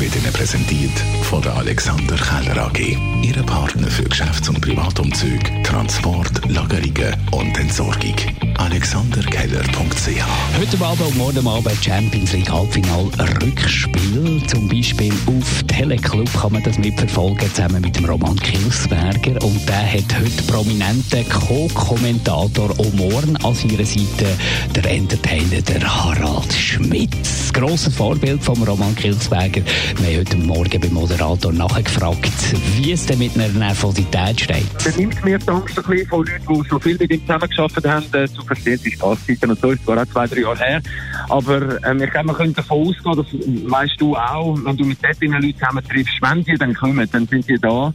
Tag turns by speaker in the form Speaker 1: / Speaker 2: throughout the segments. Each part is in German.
Speaker 1: wird Ihnen präsentiert von der Alexander Keller AG. Ihre Partner für Geschäfts- und Privatumzug, Transport, Lagerungen und Entsorgung. AlexanderKeller.ch
Speaker 2: Heute Abend und morgen Abend Champions League Halbfinal Rückspiel. Zum Beispiel auf Teleclub kann man das mitverfolgen, zusammen mit dem Roman Kilsberger. Und der hat heute prominenten Co-Kommentator Omorn an seiner Seite, der Entertainer, der Harald Schmidt. Das grosse Vorbild von Roman Kilsberger. Wir haben heute Morgen beim Moderator nachgefragt, wie es denn mit einer Nervosität steht.
Speaker 3: Er nimmt mir die Angst ein bisschen von Leuten, die schon viel mit ihm zusammengearbeitet haben, äh, zu verstehen, die Spaßzeiten und so, ist zwar auch zwei, drei Jahre her, aber ähm, ich glaube, man könnte davon ausgehen, das weißt du auch, wenn du mit dort Leuten zusammen triffst, wenn die dann kommen, dann sind die da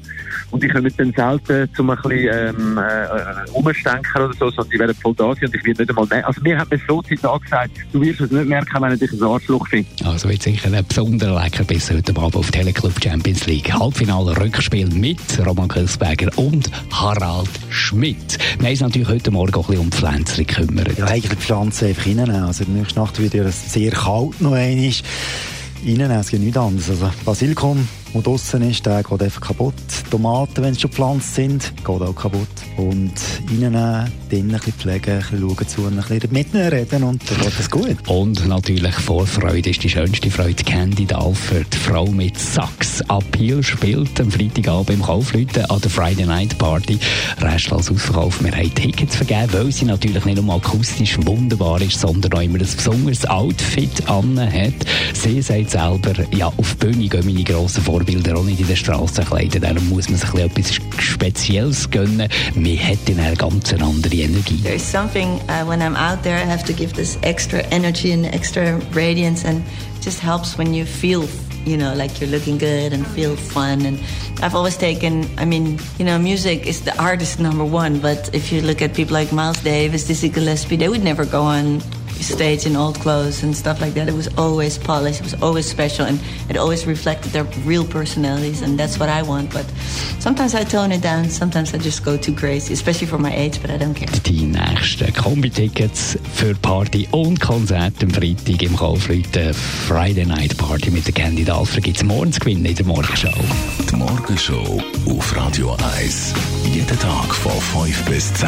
Speaker 3: und die kommen dann selten zum ein bisschen ähm, äh, umstenken oder so, sondern die werden voll da sein und ich werde nicht einmal nehmen. Also mir hat mir so Tag gesagt, du wirst es nicht merken, wenn ich dich ein Arschloch finde.
Speaker 2: Also wird sicher ein besonderer Leckerbiss heute Abend auf Teleclub Champions League. Halbfinale Rückspiel mit Roman Kilsberger und Harald Schmidt. Wir haben uns natürlich heute Morgen auch ein um Pflänzchen gekümmert.
Speaker 4: Ja, eigentlich die Pflanzen einfach reinnehmen. Also, die nächste Nacht wird ja sehr kalt noch einmal. Reinnehmen, es geht nichts anderes. Also, Basilikum, der draussen ist, der geht einfach kaputt. Tomaten, wenn sie schon gepflanzt sind, geht auch kaputt. Und reinnehmen, drinnen ein bisschen pflegen, ein bisschen schauen zu, ein bisschen mit ihnen reden und dann wird es gut.
Speaker 2: Und natürlich Vorfreude ist die schönste Freude. Candy Dalford, die Frau mit Sax Appeal, spielt am Freitagabend im Kaufleuten an der Friday Night Party. Restlos ausverkauft. Wir haben Tickets vergeben, weil sie natürlich nicht nur akustisch wunderbar ist, sondern auch immer ein besonderes Outfit an hat. Sie sagt selber, ja, auf die Bühne gehen meine grossen Vorbilder auch nicht in der Straße kleiden. Darum muss man sich etwas Spezielles gönnen. Man hat dann eine ganz andere Energie.
Speaker 5: There's something uh, when I'm out there, I have to give this extra energy and extra radiance, and just helps when you feel, you know, like you're looking good and feel fun. And I've always taken, I mean, you know, music is the artist number one, but if you look at people like Miles Davis, Dizzy Gillespie, they would never go on stage in old clothes and stuff like that. It was always polished, it was always special, and it always reflected their real personalities, and that's what I want. But sometimes I tone it down, sometimes I just go too crazy, especially for my age, but I don't care.
Speaker 2: Die nächsten Kombi-Tickets für Party und Konzert am Freitag im Kaufleuten Friday Night Party mit der Candy Dalfer gibt es morgen zu gewinnen in der Morgenshow.
Speaker 1: Die Morgenshow auf Radio 1. Jeden Tag von 5 bis 10.